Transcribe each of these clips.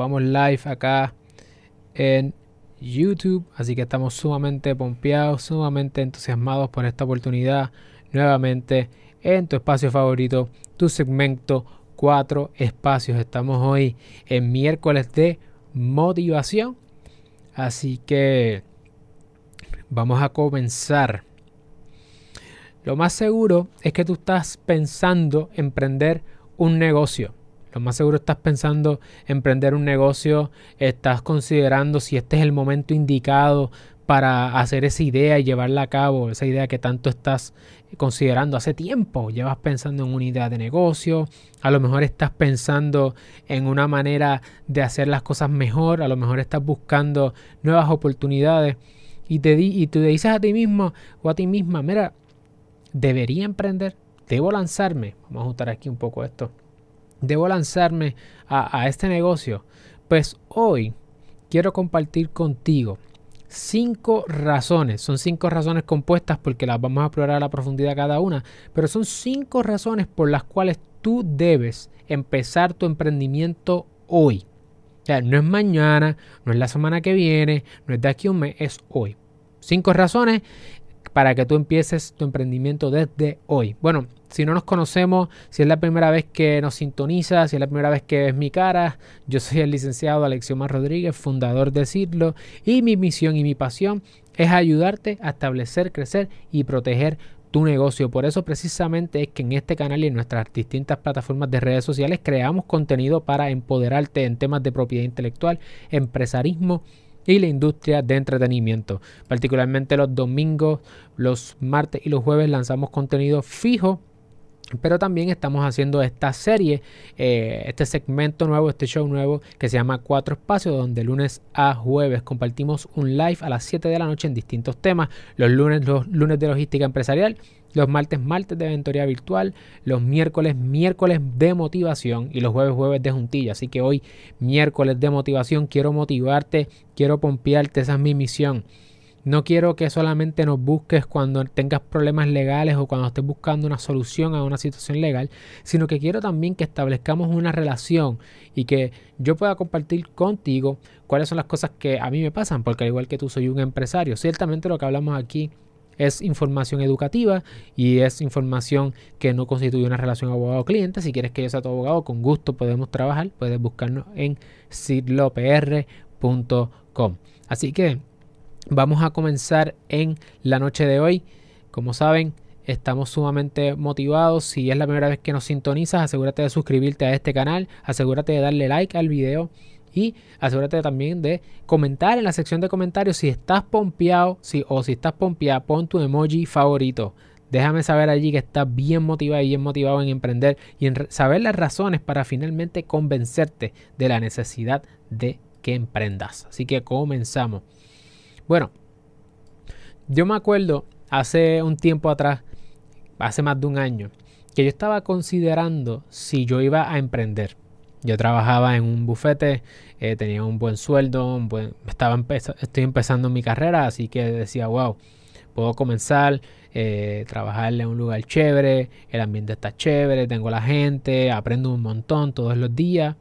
Vamos live acá en YouTube, así que estamos sumamente pompeados, sumamente entusiasmados por esta oportunidad nuevamente en tu espacio favorito, tu segmento cuatro espacios. Estamos hoy en miércoles de motivación, así que vamos a comenzar. Lo más seguro es que tú estás pensando en emprender un negocio lo más seguro estás pensando en emprender un negocio, estás considerando si este es el momento indicado para hacer esa idea y llevarla a cabo, esa idea que tanto estás considerando hace tiempo. Llevas pensando en una idea de negocio, a lo mejor estás pensando en una manera de hacer las cosas mejor, a lo mejor estás buscando nuevas oportunidades y te, di, y te dices a ti mismo o a ti misma, mira, debería emprender, debo lanzarme. Vamos a ajustar aquí un poco esto debo lanzarme a, este negocio? Pues hoy quiero compartir contigo cinco razones. Son cinco razones compuestas porque las vamos a explorar a la profundidad cada una, pero son cinco razones por las cuales tú debes empezar tu emprendimiento hoy. O sea, no es mañana, no es la semana que viene, no es de aquí a un mes, es hoy. Cinco razones para que tú empieces tu emprendimiento desde hoy. Bueno, si no nos conocemos, si es la primera vez que nos sintoniza, si es la primera vez que ves mi cara, yo soy el licenciado Alexiomar Rodríguez, fundador de Cirlo, y mi misión y mi pasión es ayudarte a establecer, crecer y proteger tu negocio. Por eso precisamente es que en este canal y en nuestras distintas plataformas de redes sociales creamos contenido para empoderarte en temas de propiedad intelectual, empresarismo, y la industria de entretenimiento. Particularmente los domingos, los martes y los jueves lanzamos contenido fijo pero también estamos haciendo esta serie, eh, este segmento nuevo, este show nuevo que se llama Cuatro Espacios, donde lunes a jueves compartimos un live a las 7 de la noche en distintos temas. Los lunes, los lunes de logística empresarial, los martes, martes de mentoría virtual, los miércoles, miércoles de motivación y los jueves, jueves de juntilla. Así que hoy, miércoles de motivación, quiero motivarte, quiero pompearte, esa es mi misión no quiero que solamente nos busques cuando tengas problemas legales o cuando estés buscando una solución a una situación legal, sino que quiero también que establezcamos una relación y que yo pueda compartir contigo cuáles son las cosas que a mí me pasan, porque al igual que tú soy un empresario, ciertamente lo que hablamos aquí es información educativa y es información que no constituye una relación abogado-cliente. Si quieres que yo sea tu abogado, con gusto podemos trabajar. Puedes buscarnos en sidlopr.com. Así que Vamos a comenzar en la noche de hoy. Como saben, estamos sumamente motivados. Si es la primera vez que nos sintonizas, asegúrate de suscribirte a este canal, asegúrate de darle like al video y asegúrate también de comentar en la sección de comentarios si estás pompeado si, o si estás pompeado, pon tu emoji favorito. Déjame saber allí que estás bien motivado y bien motivado en emprender y en saber las razones para finalmente convencerte de la necesidad de que emprendas. Así que comenzamos. Bueno, yo me acuerdo hace un tiempo atrás, hace más de un año, que yo estaba considerando si yo iba a emprender. Yo trabajaba en un bufete, eh, tenía un buen sueldo, estaba estoy empezando mi carrera, así que decía, wow, puedo comenzar, eh, trabajar en un lugar chévere, el ambiente está chévere, tengo la gente, aprendo un montón todos los días.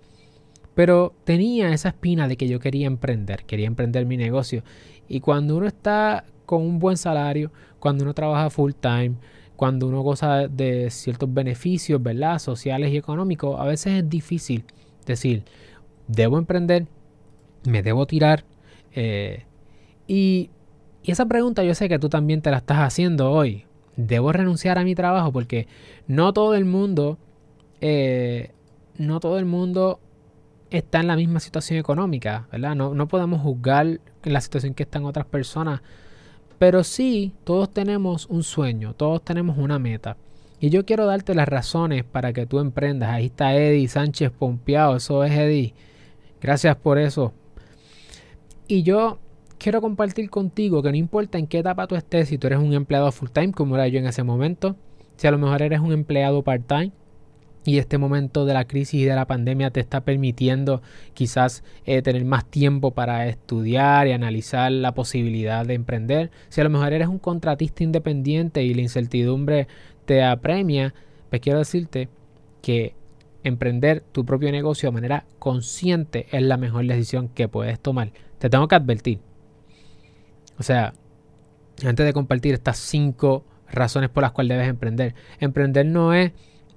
Pero tenía esa espina de que yo quería emprender, quería emprender mi negocio. Y cuando uno está con un buen salario, cuando uno trabaja full time, cuando uno goza de ciertos beneficios, ¿verdad? Sociales y económicos, a veces es difícil decir, debo emprender, me debo tirar. Eh, y, esa pregunta yo sé que tú también te la estás haciendo hoy. ¿Debo renunciar a mi trabajo? Porque no todo el mundo, eh, no todo el mundo está en la misma situación económica, ¿verdad? No, no podemos juzgar la situación que están otras personas, pero sí, todos tenemos un sueño, todos tenemos una meta. Y yo quiero darte las razones para que tú emprendas. Ahí está Eddie Sánchez Pompeado, eso es Eddie. Gracias por eso. Y yo quiero compartir contigo que no importa en qué etapa tú estés, si tú eres un empleado full time, como era yo en ese momento, si a lo mejor eres un empleado part time, y este momento de la crisis y de la pandemia te está permitiendo quizás eh, tener más tiempo para estudiar y analizar la posibilidad de emprender. Si a lo mejor eres un contratista independiente y la incertidumbre te apremia, pues quiero decirte que emprender tu propio negocio de manera consciente es la mejor decisión que puedes tomar. Te tengo que advertir. O sea, antes de compartir estas cinco razones por las cuales debes emprender. Emprender no es,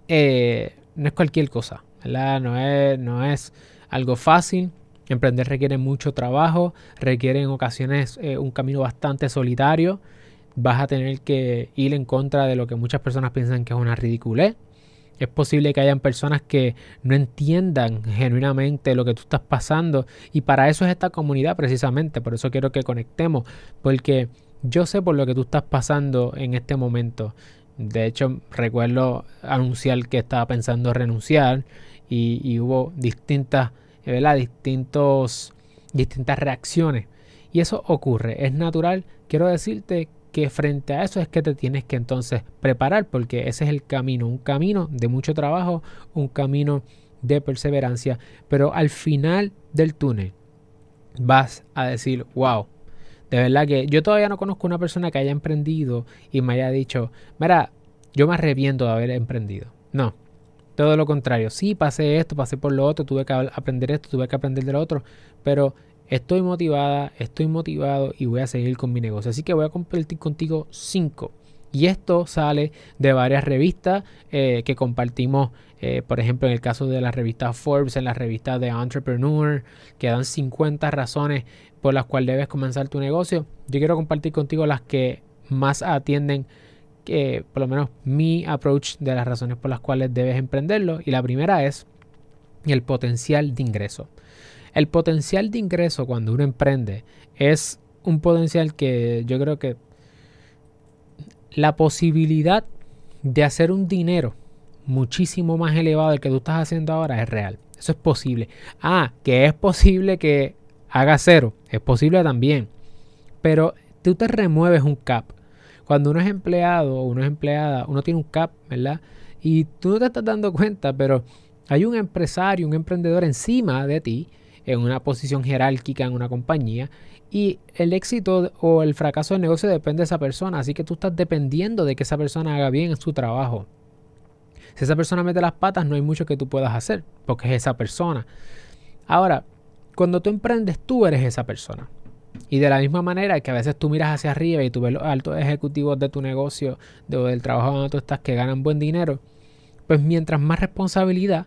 eh, no es cualquier cosa, ¿verdad? No es, no es algo fácil. Emprender requiere mucho trabajo, requiere en ocasiones eh, un camino bastante solitario. Vas a tener que ir en contra de lo que muchas personas piensan que es una ridiculez. Es posible que hayan personas que no entiendan genuinamente lo que tú estás pasando y para eso es esta comunidad precisamente, por eso quiero que conectemos, porque yo sé por lo que tú estás pasando en este momento. De hecho, recuerdo anunciar que estaba pensando renunciar y, hubo distintas. Distintos, distintas reacciones. Y eso ocurre, es natural. Quiero decirte que frente a eso es que te tienes que entonces preparar porque ese es el camino, un camino de mucho trabajo, un camino de perseverancia, pero al final del túnel vas a decir, wow, de verdad que yo todavía no conozco una persona que haya emprendido y me haya dicho, mira, yo me arrepiento de haber emprendido. No, todo lo contrario. Sí, pasé esto, pasé por lo otro, tuve que aprender esto, tuve que aprender de lo otro, pero estoy motivada, estoy motivado y voy a seguir con mi negocio. Así que voy a compartir contigo cinco. Y esto sale de varias revistas eh, que compartimos, eh, por ejemplo, en el caso de la revista Forbes, en la revista de Entrepreneur, que dan 50 razones por las cuales debes comenzar tu negocio. Yo quiero compartir contigo las que más atienden, que por lo menos mi approach de las razones por las cuales debes emprenderlo. Y la primera es el potencial de ingreso. El potencial de ingreso cuando uno emprende es un potencial que yo creo que la posibilidad de hacer un dinero muchísimo más elevado del que tú estás haciendo ahora es real. Eso es posible. Ah, que es posible que haga cero. Es posible también. Pero tú te remueves un cap. Cuando uno es empleado o uno es empleada, uno tiene un cap, ¿verdad? Y tú no te estás dando cuenta, pero hay un empresario, un emprendedor encima de ti, en una posición jerárquica en una compañía, y el éxito o el fracaso del negocio depende de esa persona. Así que tú estás dependiendo de que esa persona haga bien su trabajo. Si esa persona mete las patas, no hay mucho que tú puedas hacer, porque es esa persona. Ahora, cuando tú emprendes, tú eres esa persona. Y de la misma manera que a veces tú miras hacia arriba y tú ves los altos ejecutivos de tu negocio o del trabajo donde tú estás que ganan buen dinero, pues mientras más responsabilidad,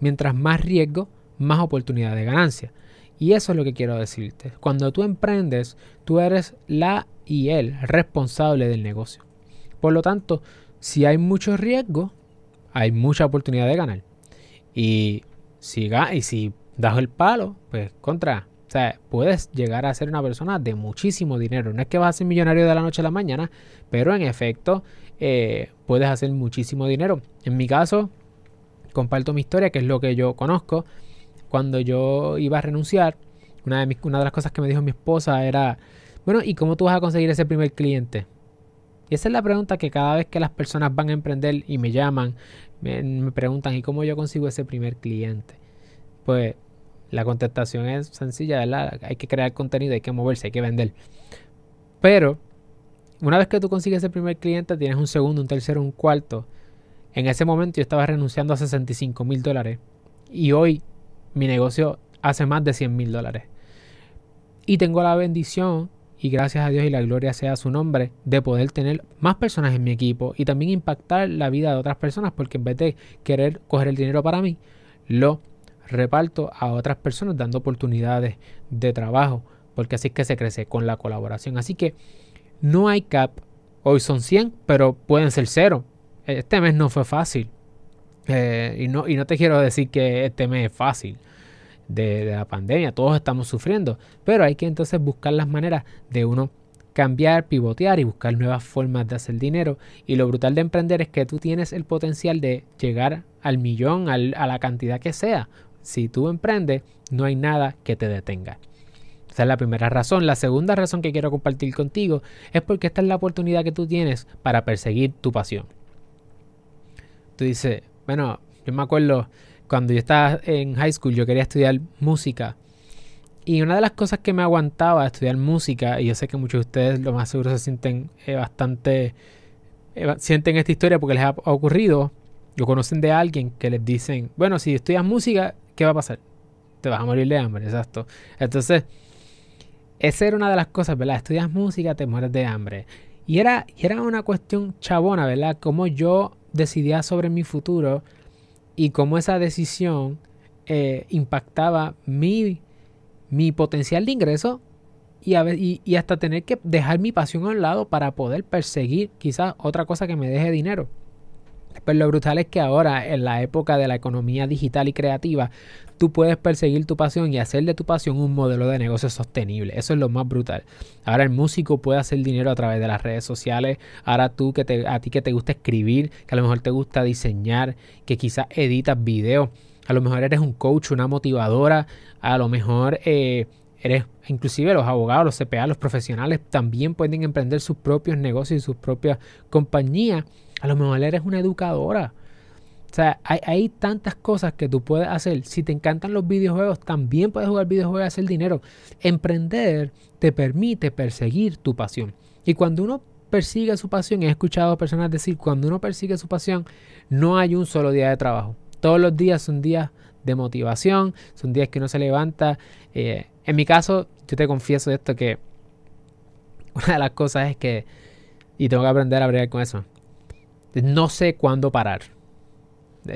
mientras más riesgo, más oportunidad de ganancia. Y eso es lo que quiero decirte. Cuando tú emprendes, tú eres la y el responsable del negocio. Por lo tanto, si hay mucho riesgo, hay mucha oportunidad de ganar. Y si, y si das el palo, pues contra. O sea, puedes llegar a ser una persona de muchísimo dinero. No es que vas a ser millonario de la noche a la mañana, pero en efecto eh, puedes hacer muchísimo dinero. En mi caso, comparto mi historia, que es lo que yo conozco. Cuando yo iba a renunciar, una de, una de las cosas que me dijo mi esposa era, bueno, ¿y cómo tú vas a conseguir ese primer cliente? Y esa es la pregunta que cada vez que las personas van a emprender y me llaman, me, preguntan, ¿y cómo yo consigo ese primer cliente? Pues la contestación es sencilla. Hay que crear contenido, hay que moverse, hay que vender. Pero una vez que tú consigues el primer cliente, tienes un segundo, un tercero, un cuarto. En ese momento yo estaba renunciando a 65 mil dólares y hoy mi negocio hace más de 100 mil dólares. Y tengo la bendición, y gracias a Dios y la gloria sea su nombre, de poder tener más personas en mi equipo y también impactar la vida de otras personas, porque en vez de querer coger el dinero para mí, lo reparto a otras personas dando oportunidades de trabajo, porque así es que se crece con la colaboración. Así que no hay cap, hoy son 100, pero pueden ser cero. Este mes no fue fácil. Eh, y, no, y no te quiero decir que este mes es fácil de, de la pandemia, todos estamos sufriendo, pero hay que entonces buscar las maneras de uno cambiar, pivotear y buscar nuevas formas de hacer dinero. Y lo brutal de emprender es que tú tienes el potencial de llegar al millón, a la cantidad que sea si tú emprendes, no hay nada que te detenga. Esa es la primera razón. La segunda razón que quiero compartir contigo es porque esta es la oportunidad que tú tienes para perseguir tu pasión. Tú dices, bueno, yo me acuerdo cuando yo estaba en high school, yo quería estudiar música. Y una de las cosas que me aguantaba estudiar música, y yo sé que muchos de ustedes lo más seguro se sienten eh, bastante, eh, sienten esta historia porque les ha ocurrido, o conocen de alguien que les dicen, bueno, si estudias música, ¿qué va a pasar? Te vas a morir de hambre, exacto. Entonces, esa era una de las cosas, ¿verdad? Estudias música, te mueres de hambre. Y era, y era una cuestión chabona, ¿verdad? Cómo yo decidía sobre mi futuro y cómo esa decisión eh, impactaba mi, mi potencial de ingreso y, y, y, hasta tener que dejar mi pasión a un lado para poder perseguir quizás otra cosa que me deje dinero. Pero lo brutal es que ahora, en la época de la economía digital y creativa, tú puedes perseguir tu pasión y hacer de tu pasión un modelo de negocio sostenible. Eso es lo más brutal. Ahora el músico puede hacer dinero a través de las redes sociales. Ahora tú que te, a ti que te gusta escribir, que a lo mejor te gusta diseñar, que quizás editas videos, a lo mejor eres un coach, una motivadora, a lo mejor eh, eres inclusive los abogados, los CPA, los profesionales también pueden emprender sus propios negocios y sus propias compañías. A lo mejor eres una educadora. O sea, hay, tantas cosas que tú puedes hacer. Si te encantan los videojuegos, también puedes jugar videojuegos y hacer dinero. Emprender te permite perseguir tu pasión. Y cuando uno persigue su pasión, he escuchado a personas decir, cuando uno persigue su pasión, no hay un solo día de trabajo. Todos los días son días de motivación, son días que uno se levanta. Eh, en mi caso, yo te confieso esto que una de las cosas es que, y tengo que aprender a bregar con eso, no sé cuándo parar.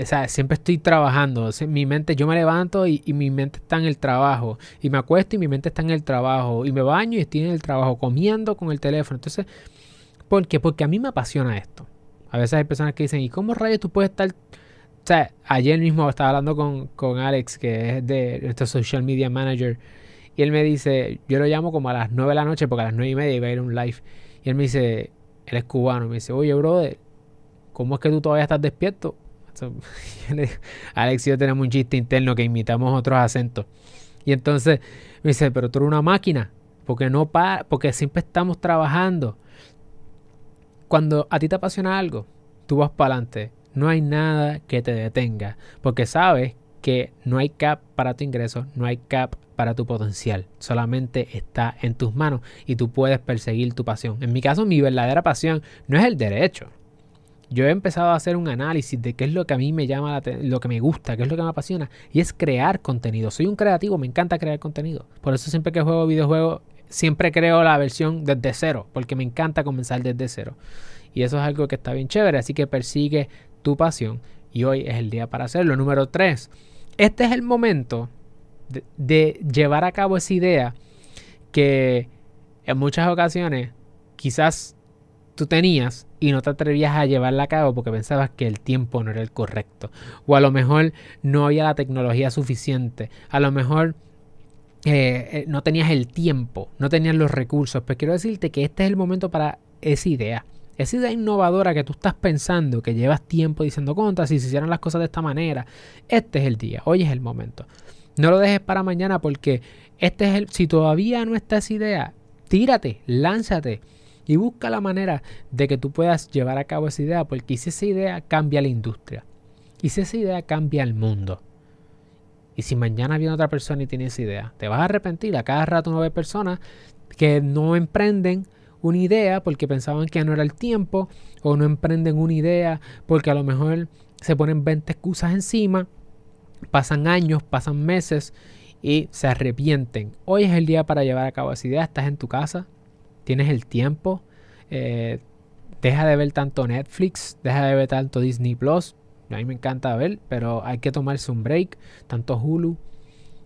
O sea, siempre estoy trabajando. Mi mente, yo me levanto y, mi mente está en el trabajo. Y me acuesto y mi mente está en el trabajo. Y me baño y estoy en el trabajo, comiendo con el teléfono. Entonces, ¿por qué? Porque a mí me apasiona esto. A veces hay personas que dicen, ¿y cómo rayos tú puedes estar? O sea, ayer mismo estaba hablando con, con Alex, que es de nuestro social media manager. Y él me dice, yo lo llamo como a las 9 de la noche, porque a las 9 y media iba a ir a un live. Y él me dice, él es cubano, me dice, oye, brother, ¿cómo es que tú todavía estás despierto? Alex y yo tenemos un chiste interno que imitamos otros acentos. Y entonces me dice, pero tú eres una máquina, porque no para, porque siempre estamos trabajando. Cuando a ti te apasiona algo, tú vas para adelante. No hay nada que te detenga, porque sabes que no hay cap para tu ingreso, no hay cap para tu potencial, solamente está en tus manos y tú puedes perseguir tu pasión. En mi caso, mi verdadera pasión no es el derecho, yo he empezado a hacer un análisis de qué es lo que a mí me llama, lo que me gusta, qué es lo que me apasiona, y es crear contenido. Soy un creativo, me encanta crear contenido. Por eso siempre que juego videojuegos, siempre creo la versión desde cero, porque me encanta comenzar desde cero. Y eso es algo que está bien chévere, así que persigue tu pasión. Y hoy es el día para hacerlo. Número tres, este es el momento de llevar a cabo esa idea que en muchas ocasiones quizás tú tenías y no te atrevías a llevarla a cabo porque pensabas que el tiempo no era el correcto. O a lo mejor no había la tecnología suficiente. A lo mejor eh, eh, no tenías el tiempo, no tenías los recursos. Pues quiero decirte que este es el momento para esa idea. Esa idea innovadora que tú estás pensando, que llevas tiempo diciendo contra, si se hicieran las cosas de esta manera, este es el día, hoy es el momento. No lo dejes para mañana porque este es el, si todavía no está esa idea, tírate, lánzate y busca la manera de que tú puedas llevar a cabo esa idea, porque si esa idea cambia la industria, y si esa idea cambia el mundo, y si mañana viene otra persona y tiene esa idea, te vas a arrepentir. A cada rato uno ve personas que no emprenden una idea porque pensaban que no era el tiempo, o no emprenden una idea porque a lo mejor se ponen 20 excusas encima, pasan años, pasan meses y se arrepienten. Hoy es el día para llevar a cabo esa idea, estás en tu casa, tienes el tiempo, eh, deja de ver tanto Netflix, deja de ver tanto Disney Plus. A mí me encanta ver, pero hay que tomarse un break, tanto Hulu.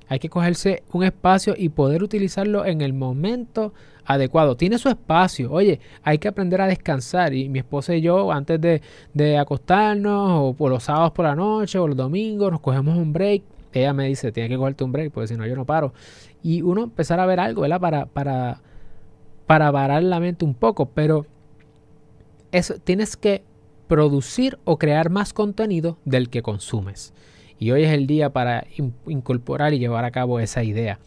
Hay que cogerse un espacio y poder utilizarlo en el momento adecuado. Tiene su espacio. Oye, hay que aprender a descansar. Y mi esposa y yo, antes de, de acostarnos, o por los sábados por la noche, o los domingos, nos cogemos un break. Ella me dice, tiene que cogerte un break, porque si no, yo no paro. Y uno empezar a ver algo, ¿verdad? Para, para para varar la mente un poco, pero eso, tienes que producir o crear más contenido del que consumes. Y hoy es el día para incorporar y llevar a cabo esa idea.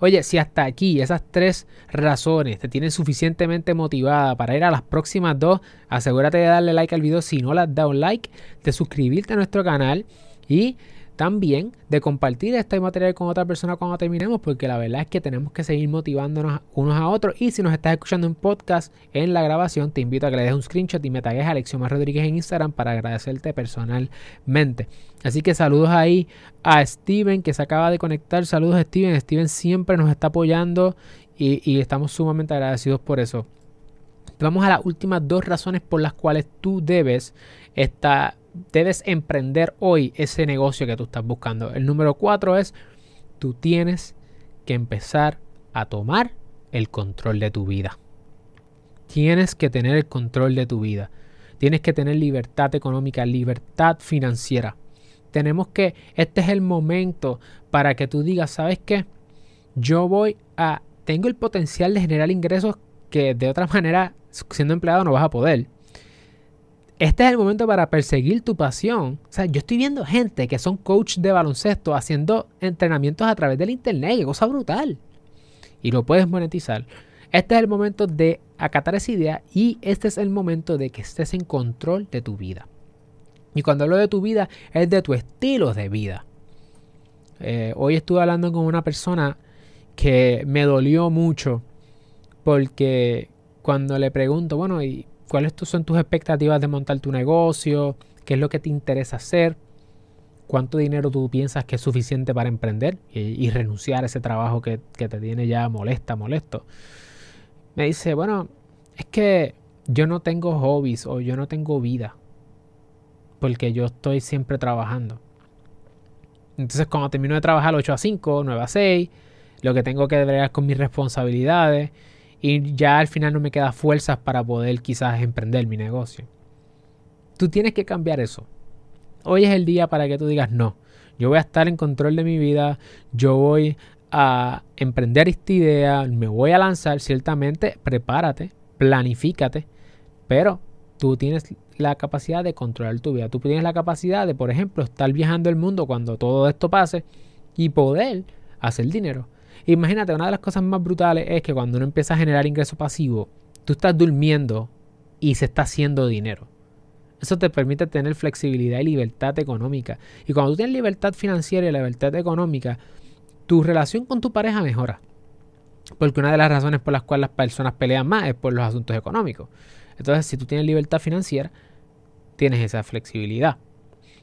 Oye, si hasta aquí esas tres razones te tienen suficientemente motivada para ir a las próximas dos, asegúrate de darle like al video si no le has dado like, de suscribirte a nuestro canal y también de compartir este material con otra persona cuando terminemos, porque la verdad es que tenemos que seguir motivándonos unos a otros. Y si nos estás escuchando en podcast en la grabación, te invito a que le des un screenshot y me tagues a Alexioma Rodríguez en Instagram para agradecerte personalmente. Así que saludos ahí a Steven que se acaba de conectar. Saludos Steven. Steven siempre nos está apoyando y, y estamos sumamente agradecidos por eso. Vamos a las últimas dos razones por las cuales tú debes estar debes emprender hoy ese negocio que tú estás buscando. El número cuatro es, tú tienes que empezar a tomar el control de tu vida. Tienes que tener el control de tu vida. Tienes que tener libertad económica, libertad financiera. Tenemos que, este es el momento para que tú digas, ¿sabes qué? Yo voy a, tengo el potencial de generar ingresos que de otra manera, siendo empleado, no vas a poder este es el momento para perseguir tu pasión. O sea, yo estoy viendo gente que son coach de baloncesto haciendo entrenamientos a través del internet, cosa brutal. Y lo puedes monetizar. Este es el momento de acatar esa idea y este es el momento de que estés en control de tu vida. Y cuando hablo de tu vida, es de tu estilo de vida. Eh, hoy estuve hablando con una persona que me dolió mucho porque cuando le pregunto, bueno, ¿y cuáles son tus expectativas de montar tu negocio, qué es lo que te interesa hacer, cuánto dinero tú piensas que es suficiente para emprender y, renunciar a ese trabajo que, te tiene ya molesta, molesto. Me dice, bueno, es que yo no tengo hobbies o yo no tengo vida, porque yo estoy siempre trabajando. Entonces cuando termino de trabajar 8 a 5, 9 a 6, lo que tengo que ver con mis responsabilidades, y ya al final no me queda fuerzas para poder quizás emprender mi negocio. Tú tienes que cambiar eso. Hoy es el día para que tú digas, no, yo voy a estar en control de mi vida, yo voy a emprender esta idea, me voy a lanzar, ciertamente, prepárate, planifícate, pero tú tienes la capacidad de controlar tu vida. Tú tienes la capacidad de, por ejemplo, estar viajando el mundo cuando todo esto pase y poder hacer dinero. Imagínate, una de las cosas más brutales es que cuando uno empieza a generar ingreso pasivo, tú estás durmiendo y se está haciendo dinero. Eso te permite tener flexibilidad y libertad económica. Y cuando tú tienes libertad financiera y libertad económica, tu relación con tu pareja mejora. Porque una de las razones por las cuales las personas pelean más es por los asuntos económicos. Entonces, si tú tienes libertad financiera, tienes esa flexibilidad.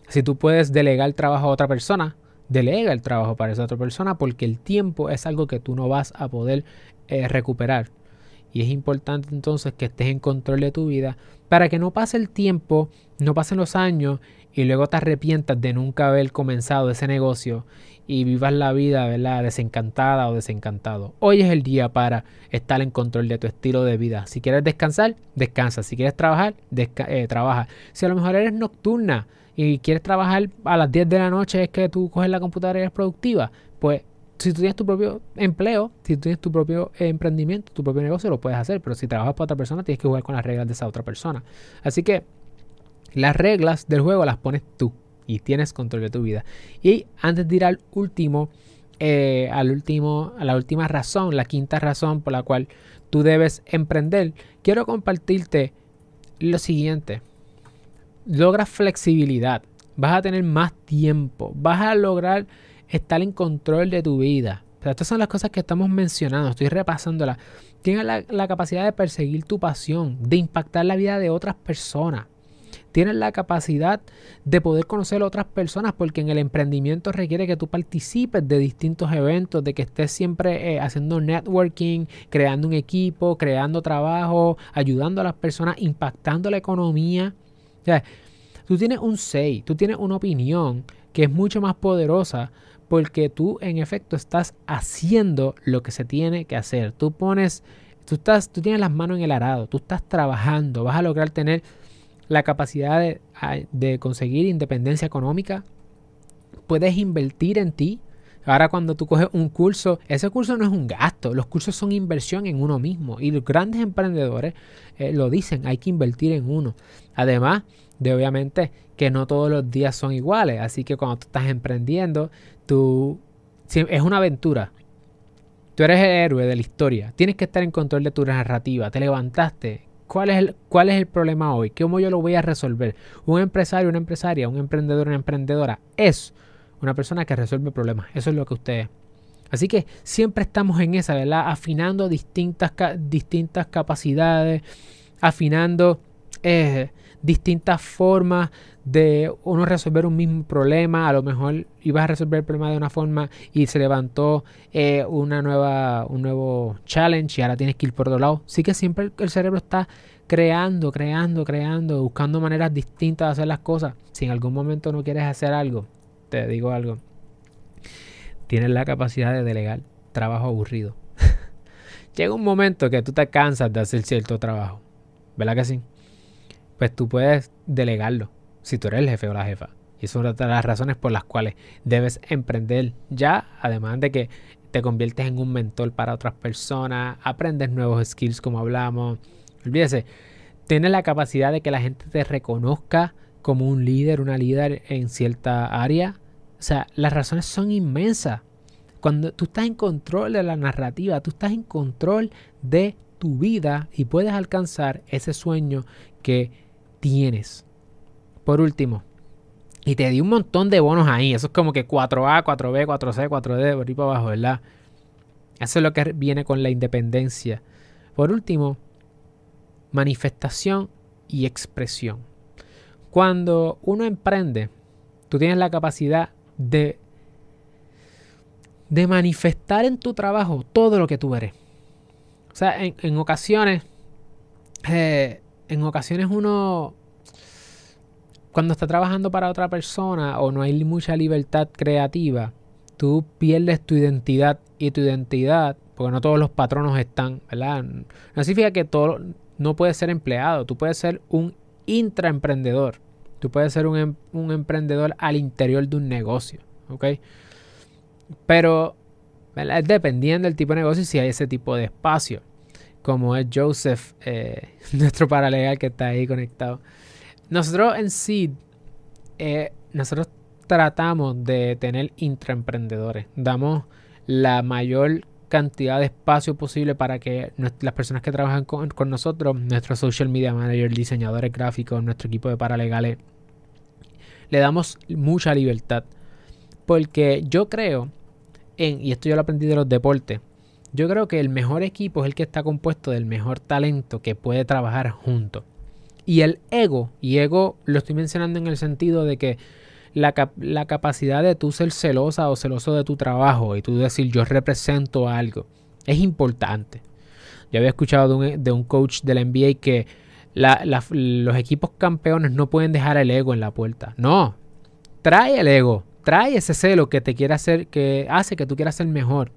Si tú puedes delegar trabajo a otra persona, delega el trabajo para esa otra persona porque el tiempo es algo que tú no vas a poder eh, recuperar. Y es importante entonces que estés en control de tu vida para que no pase el tiempo, no pasen los años y luego te arrepientas de nunca haber comenzado ese negocio y vivas la vida ¿verdad? desencantada o desencantado. Hoy es el día para estar en control de tu estilo de vida. Si quieres descansar, descansa. Si quieres trabajar, eh, trabaja. Si a lo mejor eres nocturna, y quieres trabajar a las 10 de la noche es que tú coges la computadora y eres productiva, pues si tú tienes tu propio empleo, si tú tienes tu propio emprendimiento, tu propio negocio, lo puedes hacer. Pero si trabajas para otra persona, tienes que jugar con las reglas de esa otra persona. Así que las reglas del juego las pones tú y tienes control de tu vida. Y antes de ir al último, eh, al último, a la última razón, la quinta razón por la cual tú debes emprender, quiero compartirte lo siguiente logras flexibilidad, vas a tener más tiempo, vas a lograr estar en control de tu vida. estas son las cosas que estamos mencionando, estoy repasándolas. Tienes la, capacidad de perseguir tu pasión, de impactar la vida de otras personas. Tienes la capacidad de poder conocer a otras personas porque en el emprendimiento requiere que tú participes de distintos eventos, de que estés siempre eh, haciendo networking, creando un equipo, creando trabajo, ayudando a las personas, impactando la economía. O sea, tú tienes un say, tú tienes una opinión que es mucho más poderosa porque tú en efecto estás haciendo lo que se tiene que hacer. Tú pones, tú estás, tú tienes las manos en el arado, tú estás trabajando, vas a lograr tener la capacidad de conseguir independencia económica, puedes invertir en ti, Ahora cuando tú coges un curso, ese curso no es un gasto, los cursos son inversión en uno mismo y los grandes emprendedores eh, lo dicen, hay que invertir en uno. Además de obviamente que no todos los días son iguales, así que cuando tú estás emprendiendo, tú es una aventura. Tú eres el héroe de la historia, tienes que estar en control de tu narrativa, te levantaste, ¿Cuál es, el, ¿Cuál es el problema hoy? ¿Cómo yo lo voy a resolver? Un empresario, una empresaria, un emprendedor, una emprendedora es una persona que resuelve problemas. Eso es lo que usted es. Así que siempre estamos en esa, ¿verdad? Afinando distintas, distintas capacidades, afinando eh, distintas formas de uno resolver un mismo problema. A lo mejor ibas a resolver el problema de una forma y se levantó eh, una nueva, un nuevo challenge y ahora tienes que ir por otro lado. Sí que siempre el cerebro está creando, creando, creando, buscando maneras distintas de hacer las cosas. Si en algún momento no quieres hacer algo, te digo algo, tienes la capacidad de delegar trabajo aburrido. Llega un momento que tú te cansas de hacer cierto trabajo, ¿verdad que sí? Pues tú puedes delegarlo si tú eres el jefe o la jefa. Y es una de las razones por las cuales debes emprender ya, además de que te conviertes en un mentor para otras personas, aprendes nuevos skills como hablamos. Olvídese, tienes la capacidad de que la gente te reconozca como un líder, una líder en cierta área. O sea, las razones son inmensas. Cuando tú estás en control de la narrativa, tú estás en control de tu vida y puedes alcanzar ese sueño que tienes. Por último, y te di un montón de bonos ahí. Eso es como que 4A, 4B, 4C, 4D, por ahí para abajo, ¿verdad? Eso es lo que viene con la independencia. Por último, manifestación y expresión. Cuando uno emprende, tú tienes la capacidad de, de manifestar en tu trabajo todo lo que tú eres. O sea, en, ocasiones, eh, en ocasiones uno, cuando está trabajando para otra persona o no hay mucha libertad creativa, tú pierdes tu identidad y tu identidad, porque no todos los patronos están, ¿verdad? No significa que todo, no puedes ser empleado, tú puedes ser un intraemprendedor. Tú puedes ser un, em, un, emprendedor al interior de un negocio, ¿ok? Pero dependiendo del tipo de negocio si hay ese tipo de espacio, como es Joseph, eh, nuestro paralegal que está ahí conectado. Nosotros en Seed, eh, nosotros tratamos de tener intraemprendedores. Damos la mayor cantidad de espacio posible para que las personas que trabajan con, nosotros, nuestro social media manager, diseñadores gráficos, nuestro equipo de paralegales, le damos mucha libertad. Porque yo creo, en, y esto yo lo aprendí de los deportes, yo creo que el mejor equipo es el que está compuesto del mejor talento que puede trabajar junto Y el ego, y ego lo estoy mencionando en el sentido de que la, capacidad de tú ser celosa o celoso de tu trabajo y tú decir yo represento algo es importante. Yo había escuchado de un, coach de la NBA que los equipos campeones no pueden dejar el ego en la puerta. No, trae el ego, trae ese celo que te quiere hacer, que hace que tú quieras ser mejor.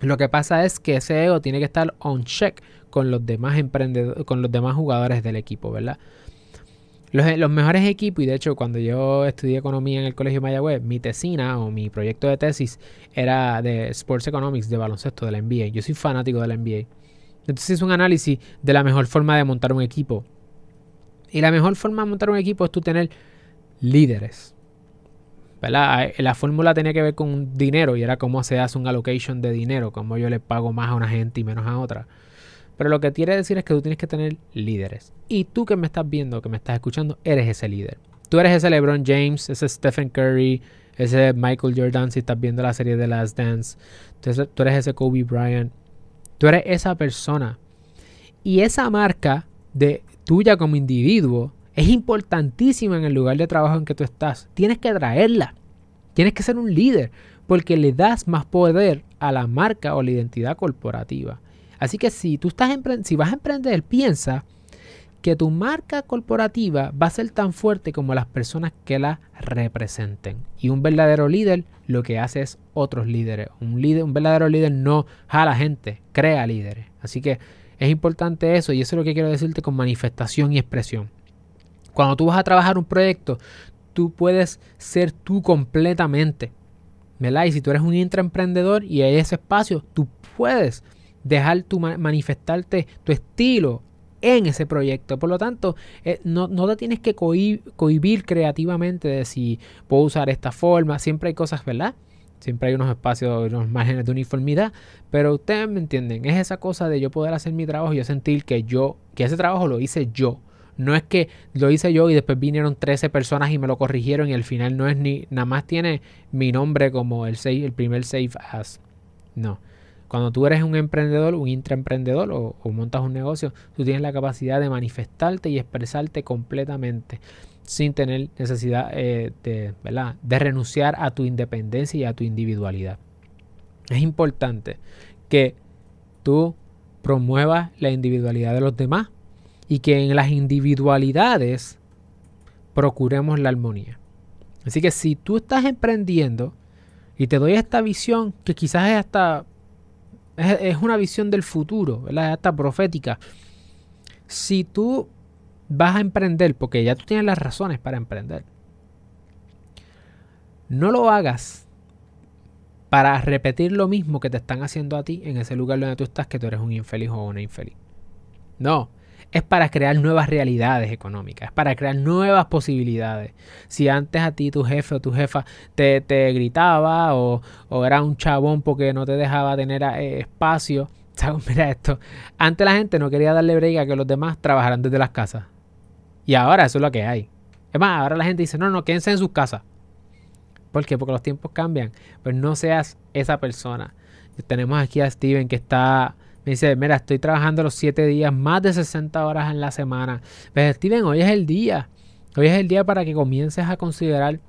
Lo que pasa es que ese ego tiene que estar on check con los demás emprendedores, con los demás jugadores del equipo, ¿verdad? Los, mejores equipos, y de hecho cuando yo estudié economía en el Colegio Mayagüez, mi tesina o mi proyecto de tesis era de Sports Economics, de baloncesto, de la NBA. Yo soy fanático de la NBA. Entonces es un análisis de la mejor forma de montar un equipo. Y la mejor forma de montar un equipo es tú tener líderes. ¿verdad? La fórmula tenía que ver con dinero y era cómo se hace un allocation de dinero, cómo yo le pago más a una gente y menos a otra. Pero lo que quiere decir es que tú tienes que tener líderes. Y tú que me estás viendo, que me estás escuchando, eres ese líder. Tú eres ese LeBron James, ese Stephen Curry, ese Michael Jordan si estás viendo la serie de Last Dance. Tú eres ese Kobe Bryant. Tú eres esa persona. Y esa marca de tuya como individuo es importantísima en el lugar de trabajo en que tú estás. Tienes que traerla. Tienes que ser un líder porque le das más poder a la marca o la identidad corporativa. Así que si tú estás si vas a emprender, piensa que tu marca corporativa va a ser tan fuerte como las personas que la representen. Y un verdadero líder lo que hace es otros líderes. Un, líder, un verdadero líder no jala gente, crea líderes. Así que es importante eso y eso es lo que quiero decirte con manifestación y expresión. Cuando tú vas a trabajar un proyecto, tú puedes ser tú completamente. ¿verdad? Y si tú eres un intraemprendedor y hay ese espacio, tú puedes dejar tu manifestarte tu estilo en ese proyecto. Por lo tanto, eh, no, te tienes que cohibir creativamente de si puedo usar esta forma. Siempre hay cosas, ¿verdad? Siempre hay unos espacios, unos márgenes de uniformidad. Pero ustedes me entienden. Es esa cosa de yo poder hacer mi trabajo y yo sentir que yo, que ese trabajo lo hice yo. No es que lo hice yo y después vinieron 13 personas y me lo corrigieron y al final no es ni, nada más tiene mi nombre como el, el primer Safe As. No. Cuando tú eres un emprendedor, un intraemprendedor o, montas un negocio, tú tienes la capacidad de manifestarte y expresarte completamente sin tener necesidad eh, de, de renunciar a tu independencia y a tu individualidad. Es importante que tú promuevas la individualidad de los demás y que en las individualidades procuremos la armonía. Así que si tú estás emprendiendo y te doy esta visión que quizás es hasta es, una visión del futuro, ¿verdad? Es hasta profética. Si tú vas a emprender, porque ya tú tienes las razones para emprender, no lo hagas para repetir lo mismo que te están haciendo a ti en ese lugar donde tú estás, que tú eres un infeliz o una infeliz. No, es para crear nuevas realidades económicas, es para crear nuevas posibilidades. Si antes a ti tu jefe o tu jefa te, gritaba o, era un chabón porque no te dejaba tener eh, espacio, mira esto, antes la gente no quería darle break a que los demás trabajaran desde las casas. Y ahora eso es lo que hay. Es más, ahora la gente dice, no, no, quédense en sus casas. ¿Por qué? Porque los tiempos cambian. Pues no seas esa persona. Tenemos aquí a Steven que está me dice, mira, estoy trabajando los 7 días, más de 60 horas en la semana. Pues Steven, hoy es el día. Hoy es el día para que comiences a considerar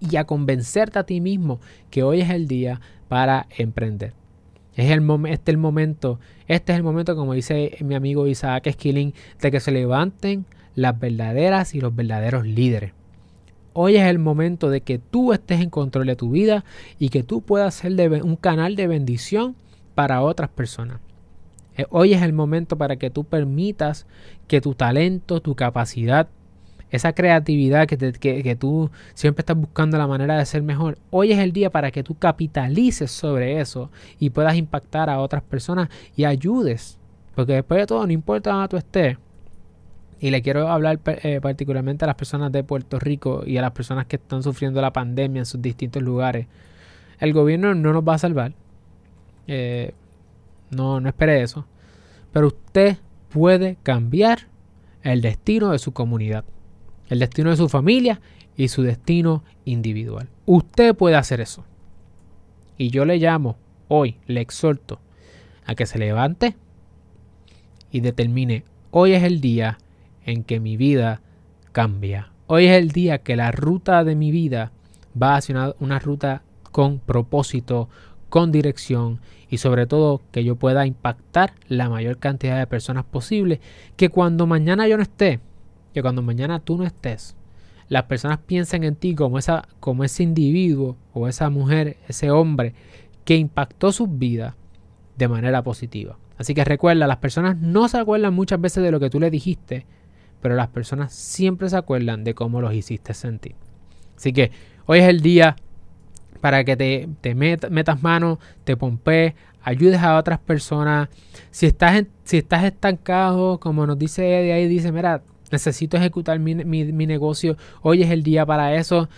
y a convencerte a ti mismo que hoy es el día para emprender. Es el este el momento, este es el momento, como dice mi amigo Isaac Skilling, de que se levanten las verdaderas y los verdaderos líderes. Hoy es el momento de que tú estés en control de tu vida y que tú puedas ser un canal de bendición para otras personas. Eh, hoy es el momento para que tú permitas que tu talento, tu capacidad, esa creatividad que, tú siempre estás buscando la manera de ser mejor, hoy es el día para que tú capitalices sobre eso y puedas impactar a otras personas y ayudes. Porque después de todo, no importa dónde tú estés, y le quiero hablar eh, particularmente a las personas de Puerto Rico y a las personas que están sufriendo la pandemia en sus distintos lugares. El gobierno no nos va a salvar. Eh, no, no espere eso. Pero usted puede cambiar el destino de su comunidad, el destino de su familia y su destino individual. Usted puede hacer eso. Y yo le llamo hoy, le exhorto a que se levante y determine, hoy es el día en que mi vida cambia. Hoy es el día que la ruta de mi vida va hacia una ruta con propósito, con dirección y sobre todo que yo pueda impactar la mayor cantidad de personas posible, que cuando mañana yo no esté, que cuando mañana tú no estés, las personas piensen en ti como, esa, como ese individuo o esa mujer, ese hombre que impactó sus vidas de manera positiva. Así que recuerda, las personas no se acuerdan muchas veces de lo que tú le dijiste, pero las personas siempre se acuerdan de cómo los hiciste sentir. Así que hoy es el día para que te, metas mano, te pompees, ayudes a otras personas. Si estás, si estás estancado, como nos dice Eddie ahí, dice, mira, necesito ejecutar mi, negocio, hoy es el día para eso.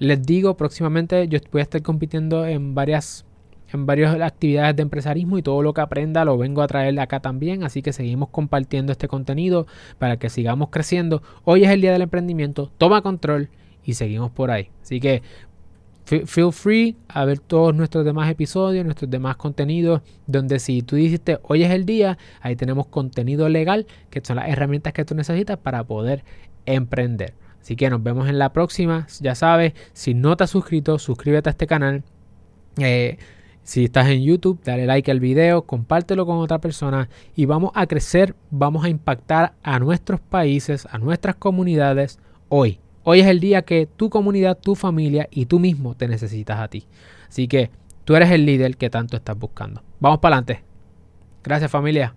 Les digo, próximamente yo voy a estar compitiendo en varias en varias actividades de empresarismo y todo lo que aprenda lo vengo a traer acá también, así que seguimos compartiendo este contenido para que sigamos creciendo. Hoy es el día del emprendimiento, toma control y seguimos por ahí. Así que feel free a ver todos nuestros demás episodios, nuestros demás contenidos, donde si tú dijiste hoy es el día, ahí tenemos contenido legal, que son las herramientas que tú necesitas para poder emprender. Así que nos vemos en la próxima. Ya sabes, si no te has suscrito, suscríbete a este canal. Eh, si estás en YouTube, dale like al video, compártelo con otra persona y vamos a crecer, vamos a impactar a nuestros países, a nuestras comunidades hoy. Hoy es el día que tu comunidad, tu familia y tú mismo te necesitas a ti. Así que tú eres el líder que tanto estás buscando. Vamos para adelante. Gracias familia.